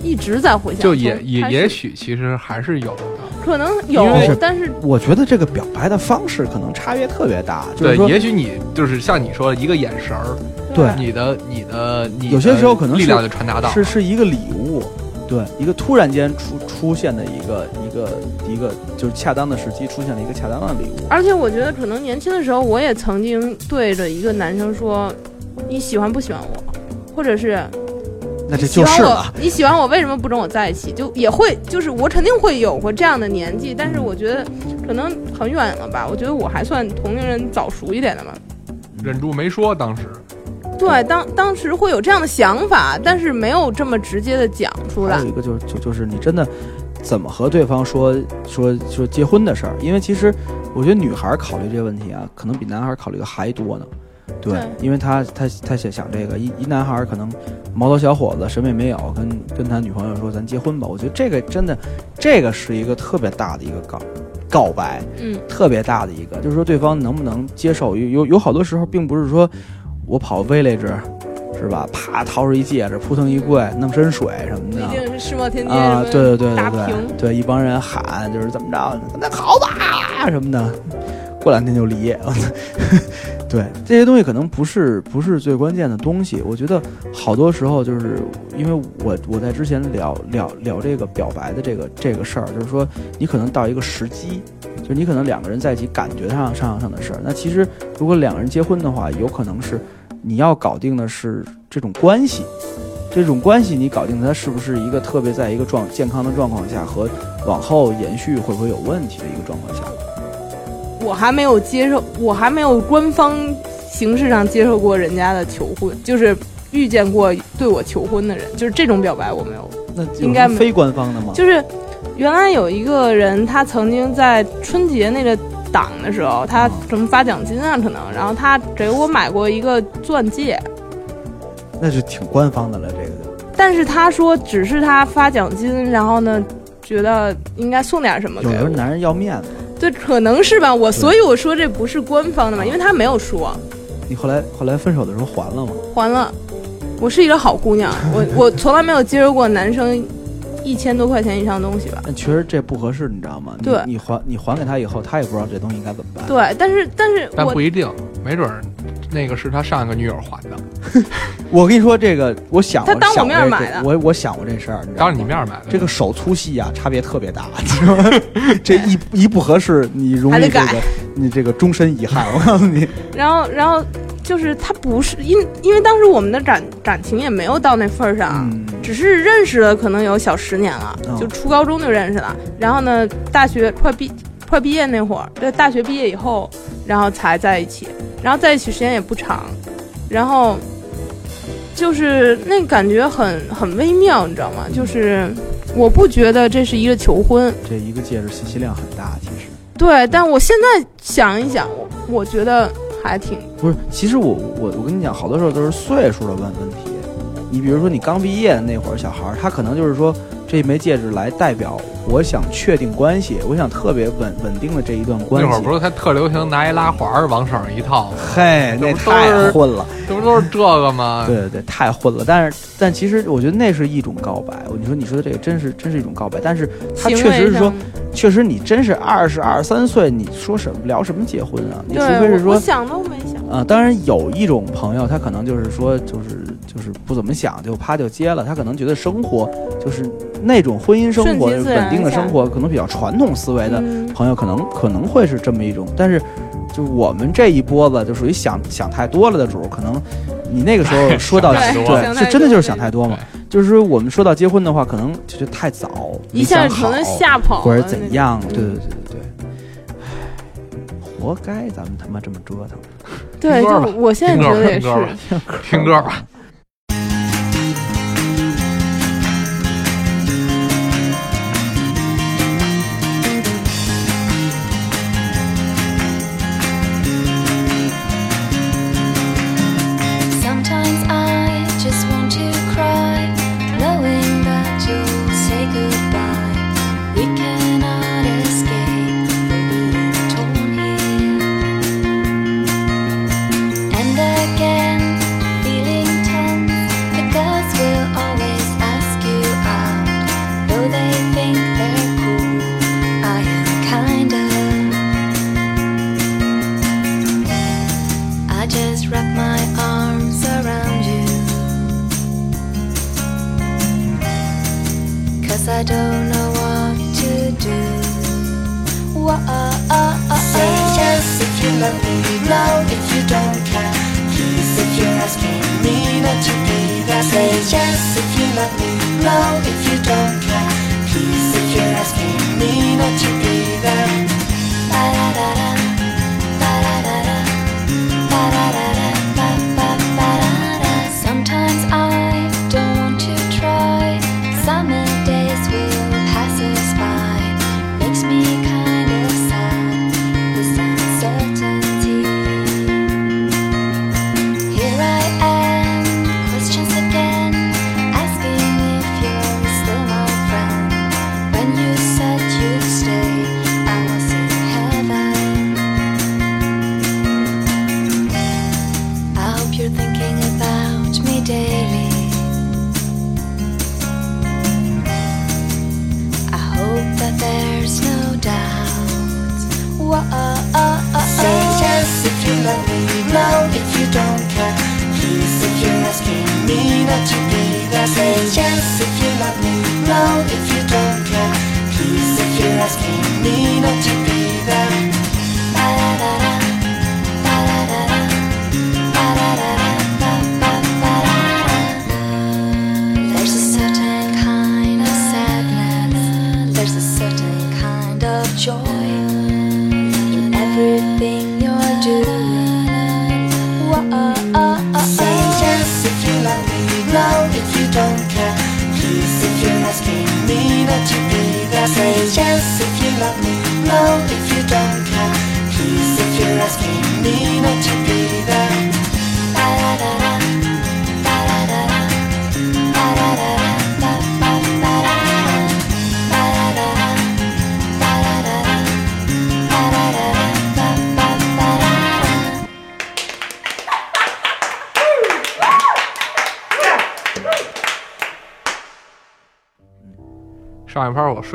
一直在回想。就也也也许其实还是有的。可能有但是我觉得这个表白的方式可能差别特别大，就是对，也许你就是像你说的一个眼神儿，对你的你的你的有些时候可能力量就传达到是是一个礼物，对，一个突然间出出现的一个一个一个就是恰当的时机出现了一个恰当的礼物。而且我觉得可能年轻的时候，我也曾经对着一个男生说：“你喜欢不喜欢我？”或者是那这喜欢我就是了，，你喜欢我为什么不跟我在一起？就也会，就是我肯定会有过这样的年纪，但是我觉得可能很远了吧。我觉得我还算同龄人早熟一点的嘛。忍住没说，当时对，当当时会有这样的想法，但是没有这么直接的讲出来还有。一个就是就就是你真的怎么和对方说说说结婚的事儿，因为其实我觉得女孩儿考虑这个问题啊，可能比男孩儿考虑的还多呢。对，对因为他他他想想这个一一男孩儿可能毛头小伙子什么也没有，跟跟他女朋友说咱结婚吧，我觉得这个真的这个是一个特别大的一个告告白，嗯，特别大的一个，就是说对方能不能接受。有有有好多时候，并不是说我跑 village 是吧，啪掏出一戒指，扑腾一跪，弄身水什么毕的。竟是世贸天阶啊，对对对大对对屏，对，一帮人喊就是怎么着，那好吧什么的，过两天就离。<laughs> 对这些东西可能不是不是最关键的东西，我觉得好多时候就是因为我我在之前聊聊聊这个表白的这个这个事儿，就是说你可能到一个时机，就是你可能两个人在一起感觉上上上的事儿，那其实如果两个人结婚的话，有可能是你要搞定的是这种关系。这种关系你搞定它是不是一个特别在一个状健康的状况下和往后延续会不会有问题的一个状况下？我还没有接受，我还没有官方形式上接受过人家的求婚，就是遇见过对我求婚的人，就是这种表白我没有。那有应该非官方的吗？就是原来有一个人，他曾经在春节那个档的时候，他什么发奖金啊，可能，然后他给我买过一个钻戒，那就挺官方的了，这个就但是他说只是他发奖金，然后呢，觉得应该送点什么给我。有的时候男人要面子，对，可能是吧。我所以我说这不是官方的嘛，因为他没有说你后来后来分手的时候还了吗？还了。我是一个好姑娘，<laughs> 我我从来没有接受过男生一千多块钱以上的东西吧。但其实这不合适，你知道吗？你对你还你还给他以后，他也不知道这东西应该怎么办。对，但是但是我但不一定，没准儿那个是他上一个女友还的，<laughs> 我跟你说，这个我想过他当我面买的我我想过这事儿，当着你面买的。这个手粗细啊，差别特别大，<laughs> 你知道吗？这一一不合适，你容易这个你这个终身遗憾。我告诉你，然后然后就是他不是因因为当时我们的感感情也没有到那份儿上，嗯，只是认识了可能有小十年了，哦就初高中就认识了。然后呢，大学快毕快毕业那会儿，对，大学毕业以后，然后才在一起，然后在一起时间也不长，然后就是那感觉很很微妙，你知道吗？就是我不觉得这是一个求婚，这一个戒指信息量很大，其实对，但我现在想一想，我我觉得还挺不是。其实我我我跟你讲，好多时候都是岁数的问问题。你比如说，你刚毕业那会儿，小孩儿他可能就是说，这枚戒指来代表我想确定关系，我想特别稳稳定的这一段关系。那会儿不是他特流行拿一拉环儿往手上一套吗？嘿，那太混了。这不都是这个吗？<laughs> 对对对，太混了。但是，但其实我觉得那是一种告白。你说你说的这个真是真是一种告白，但是他确实是说，确实你真是二十二三岁，你说什么聊什么结婚啊？你除对，非是说我我想都没想。啊、当然有一种朋友，他可能就是说，就是就是不怎么想，就啪就接了。他可能觉得生活就是那种婚姻生活、稳定的生活，可能比较传统思维的嗯朋友，可能可能会是这么一种。但是，就我们这一波子，就属于想想太多了的主儿，可能你那个时候 <laughs> 说到对，想太就真的就是想太多嘛。就是说我们说到结婚的话，可能就是太早，一下可能吓跑，或者怎样？对对对对对。活该咱们他妈这么折腾。对，听歌吧就我现在听歌觉得也是听歌。吧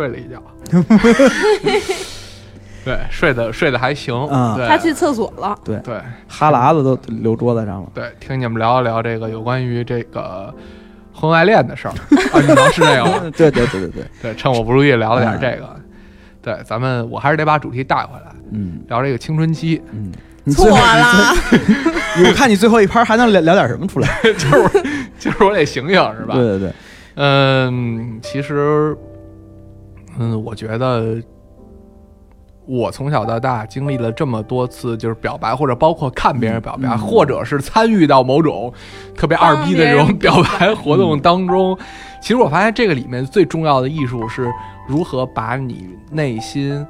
睡了一觉，<laughs> 对，睡得睡得还行，嗯对，他去厕所了，对。对。哈喇子都流桌子上了。对，听你们聊一聊这个有关于这个婚外恋的事儿。啊，你能是这个吗？<laughs> 对对对对对，对，趁我不注意聊了点这个。对，咱们我还是得把主题带回来，嗯。聊这个青春期，嗯，你错最后，<laughs> 我看你最后一盘还能聊聊点什么出来？就是就是我得醒醒，是吧？对对对，嗯，其实，嗯，我觉得我从小到大经历了这么多次，就是表白，或者包括看别人表白，嗯。或者是参与到某种特别二逼的这种表白 <laughs> 活动当中。其实我发现这个里面最重要的艺术是如何把你内心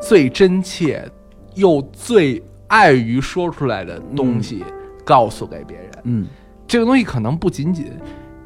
最真切又最爱于说出来的东西告诉给别人。嗯。这个东西可能不仅仅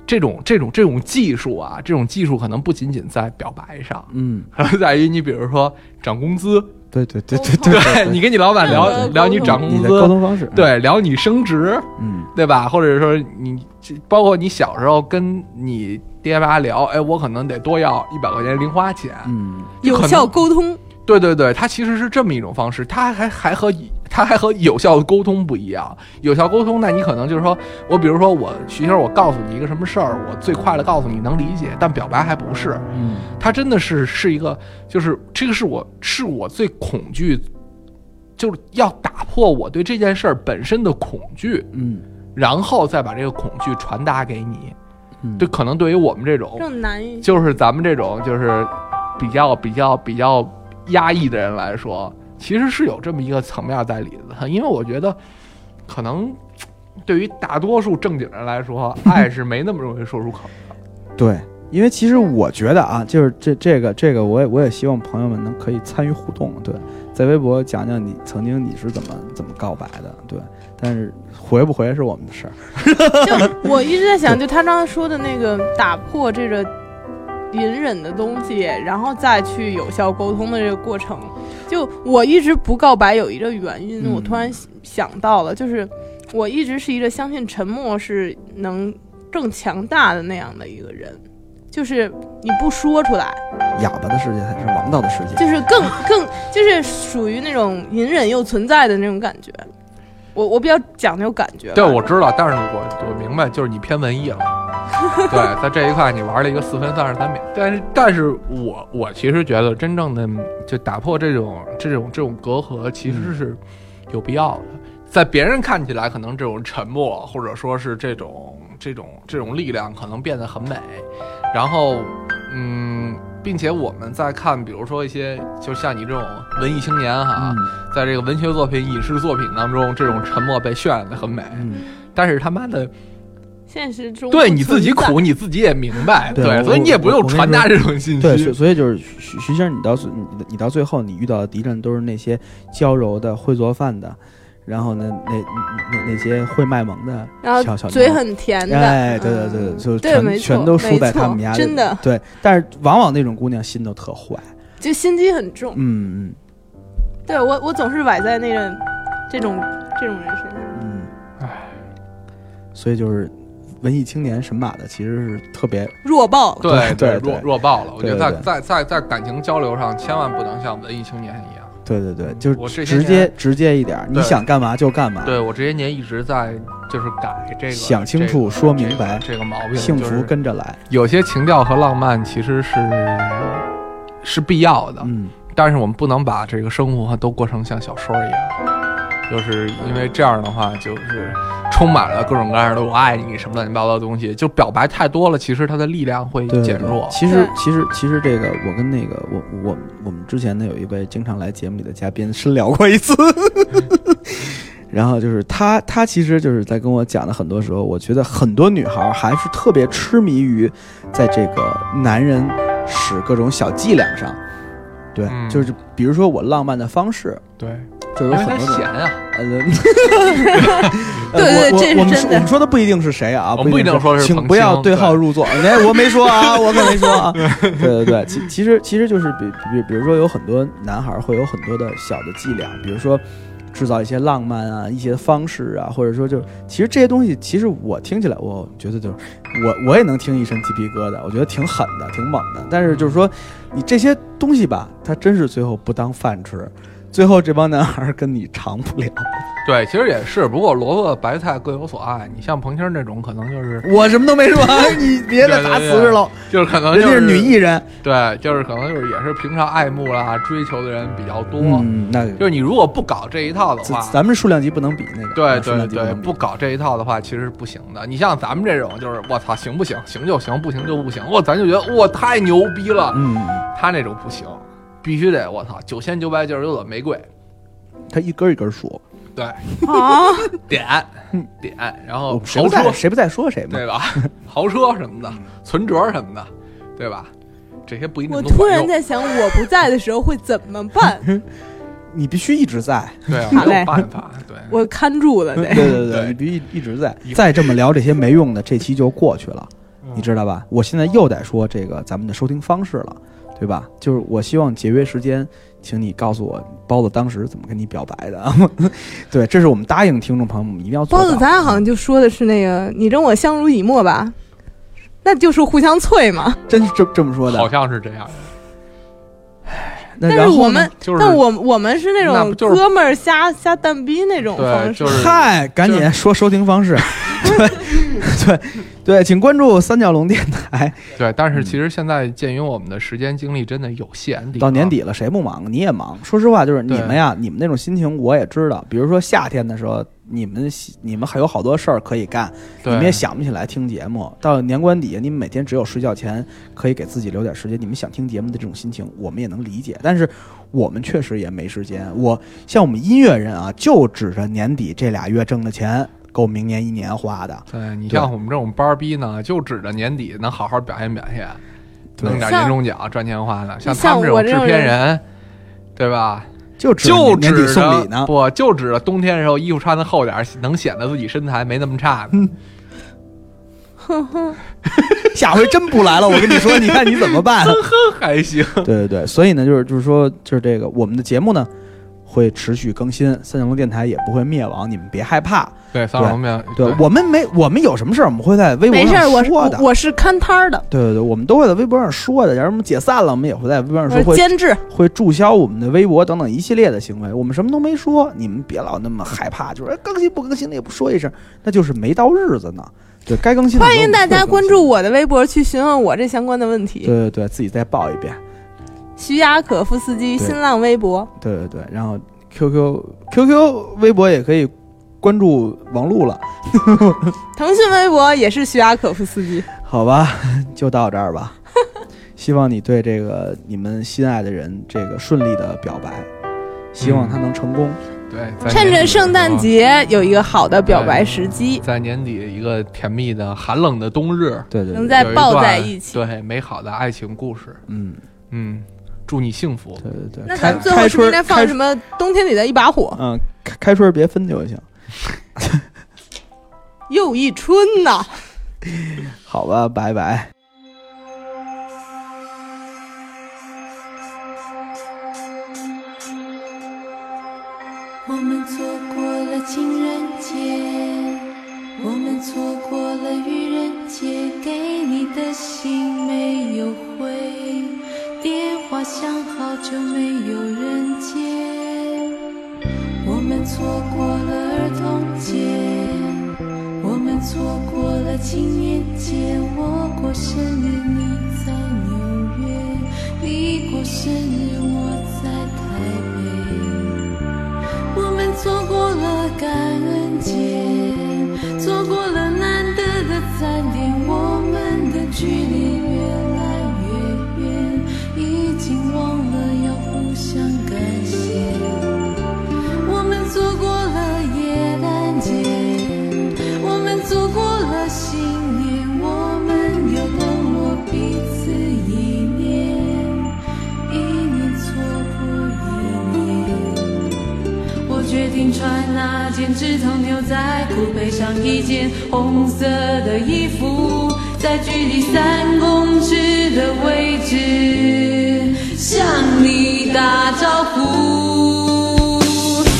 这种这种这种技术啊，这种技术可能不仅仅在表白上，嗯，<laughs> 可能在于你比如说涨工资，对对对对对，你跟你老板聊嗯聊你涨工资的沟资，通方式，对，聊你升职，嗯。对吧？或者说你这包括你小时候跟你爹妈聊，哎，我可能得多要一百块钱零花钱，嗯。有效沟通，对对对，它其实是这么一种方式，它还还和它还和有效的沟通不一样。有效沟通，那你可能就是说我比如说我徐先生，我告诉你一个什么事儿，我最快的告诉你能理解，但表白还不是，嗯它真的是是一个，就是这个是我是我最恐惧，就是要打破我对这件事儿本身的恐惧，嗯然后再把这个恐惧传达给你。嗯，对，可能对于我们这种。就是咱们这种就是比较比较比较压抑的人来说，其实是有这么一个层面在里的。因为我觉得，可能对于大多数正经人来说，爱是没那么容易说出口的。对，因为其实我觉得啊，就是这这个这个，我也我也希望朋友们能可以参与互动，对，在微博讲讲你曾经你是怎么怎么告白的，对，但是回不回是我们的事儿，<laughs> 就我一直在想，就他刚才说的那个打破这个隐忍的东西，然后再去有效沟通的这个过程，就我一直不告白有一个原因，嗯。我突然想到了，就是我一直是一个相信沉默是能更强大的那样的一个人，就是你不说出来，哑巴的世界才是王道的世界，就是更 <laughs> 更就是属于那种隐忍又存在的那种感觉。我我比较讲究感觉，对，我知道，但是我我明白，就是你偏文艺了。<laughs> 对，在这一块你玩了一个四分三十三秒，但是但是我我其实觉得真正的就打破这种这种这种隔阂，其实是有必要的。在别人看起来，可能这种沉默，或者说是这种这种这种力量，可能变得很美。然后，嗯，并且我们在看，比如说一些，就像你这种文艺青年哈，嗯在这个文学作品、影视作品当中，这种沉默被渲染的很美。嗯，但是他妈的，现实中对你自己苦，你自己也明白，对，对所以你也不用传达这种信息对，所以就是徐徐先生，你到最你你到最后，你遇到的敌人都是那些娇柔的、会做饭的，然后呢，那那那些会卖萌的然小小后嘴很甜的，哎，对对对，嗯就全全都输在他们家真的对。但是往往那种姑娘心都特坏，就心机很重。嗯嗯对我，我总是崴在那个这种这种人身上。嗯，唉，所以就是文艺青年神马的，其实是特别弱爆了，对对对弱弱爆了。我觉得在在在在感情交流上，千万不能像文艺青年一样。对对对，就是直接直接一点儿，你想干嘛就干嘛，对我这些年一直在就是改这个，想清楚这个说明白这个这个毛病，幸福跟着来，有些情调和浪漫其实是是必要的，嗯。但是我们不能把这个生活都过成像小说一样，就是因为这样的话，就是充满了各种各样的“我爱你”什么乱七八糟的东西，就表白太多了，其实它的力量会对对对减弱。其实其实其实这个，我跟那个我我我们之前呢有一位经常来节目里的嘉宾深聊过一次，<laughs> 然后就是他他其实就是在跟我讲的很多时候，我觉得很多女孩还是特别痴迷于在这个男人使各种小伎俩上。对，嗯。就是比如说我浪漫的方式，对，就有很多种闲啊，呃，<laughs> 对对我我我们这是真的说我们说的不一定是谁啊，我们不一定说是请不要对号入座。哎，我没说啊，我可没说啊。<laughs> 对对对，其其实其实就是比比比如说有很多男孩会有很多的小的伎俩，比如说制造一些浪漫啊，一些方式啊，或者说就其实这些东西，其实我听起来，我觉得就是我我也能听一身鸡皮疙瘩，我觉得挺狠的，挺猛的。但是就是说，你这些东西吧，它真是最后不当饭吃，最后这帮男孩儿跟你长不了。对，其实也是，不过萝卜白菜各有所爱。你像彭青这种，可能就是我什么都没说，你别再打瓷实了，就是可能就人家是女艺人。对，就是可能就是也是平常爱慕啦、追求的人比较多。嗯，那就是你如果不搞这一套的话，咱咱们数量级不能比那个。对对对，不搞这一套的话，其实是不行的。你像咱们这种，就是我操，行不行？行就行，不行就不行。我咱就觉得我，太牛逼了。嗯，他那种不行，必须得我操，九千九百九十九朵玫瑰，他一根一根数，对，啊，<laughs> 点点，然后谁豪车不在谁不在说谁嘛。对吧？<laughs> 豪车什么的，存折什么的，对吧？这些不一定我突。然在想，我不在的时候会怎么办？<laughs> 你必须一直在。对啊，没有办法。对，我看住了对得。对对，对你必须一直在。再这么聊这些没用的，这期就过去了，嗯你知道吧？我现在又得说这个咱们的收听方式了，对吧？就是我希望节约时间，请你告诉我包子当时怎么跟你表白的。<laughs> 对，这是我们答应听众朋友们一定要做到。包子，咱俩好像就说的是那个“你跟我相濡以沫”吧，那就是互相啐嘛。真是这这么说的好。像是这样。但是我们，就是但我我们是那种哥们儿瞎瞎蛋逼那种方式。就是嗨，赶紧说收听方式。<laughs> 对对对，请关注三角龙电台。对，但是其实现在鉴于我们的时间精力真的有限，到年底了，谁不忙？你也忙。说实话，就是你们呀，你们那种心情我也知道。比如说夏天的时候，你们你们还有好多事儿可以干，你们也想不起来听节目。到年关底下，你们每天只有睡觉前可以给自己留点时间，你们想听节目的这种心情，我们也能理解。但是我们确实也没时间。我像我们音乐人啊，就指着年底这俩月挣的钱够明年一年花的。对你像我们这种班儿逼呢，就指着年底能好好表现表现，弄点像年终奖赚钱花的。像像他们这种制片人，对吧？就指着就年底指送礼呢。着不就指着冬天的时候衣服穿的厚点儿，能显得自己身材没那么差呢。下回真不来了，我跟你说，你看你怎么办？<laughs> 还行，对对对，所以呢，就是就是说，就是这个我们的节目呢会持续更新，三角龙电台也不会灭亡，你们别害怕。对，三方面对我们没我们有什么事儿，我们会在微博没事，我是上说的。我我是看摊儿的，对对对，我们都会在微博上说的。假如我们解散了，我们也会在微博上说，会监制。会注销我们的微博等等一系列的行为。我们什么都没说，你们别老那么害怕，就是哎更新不更新的也不说一声，那就是没到日子呢。对该更新欢迎大家关注。我的微博，去询问我这相关的问题。对对对，自己再报一遍。徐雅可夫斯基新浪微博，对对对，然后 QQ QQ 微博也可以关注王璐了，<laughs> 腾讯微博也是徐雅可夫斯基。<laughs> 好吧，就到这儿吧。<laughs> 希望你对这个你们心爱的人这个顺利的表白，希望他能成功。对，趁着圣诞，节有一个好的表白时机，在年底一个甜蜜的寒冷的冬日，对对对，能再抱在一起。对美好的爱情故事。嗯，嗯，祝你幸福。对对对，那开咱最后开春是不是应该放开什么冬天里的一把火，嗯，开开春别分就行。<laughs> 又一春呐？<laughs> 好吧，拜拜。电话响好久没有人接。我们错过了儿童节，我们错过了情人节。我过生日你在纽约，你过生日我在台北。我们错过了感穿那件直筒牛仔裤，配上一件红色的衣服，在距离三公尺的位置向你打招呼。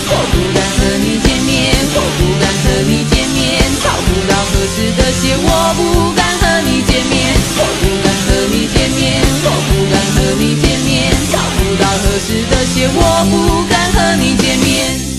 我不敢和你见面，我不敢和你见面，找不到合适的鞋，我不敢和你见面。我不敢和你见面，我不敢和你见面，找不到合适的鞋，我不敢和你见面。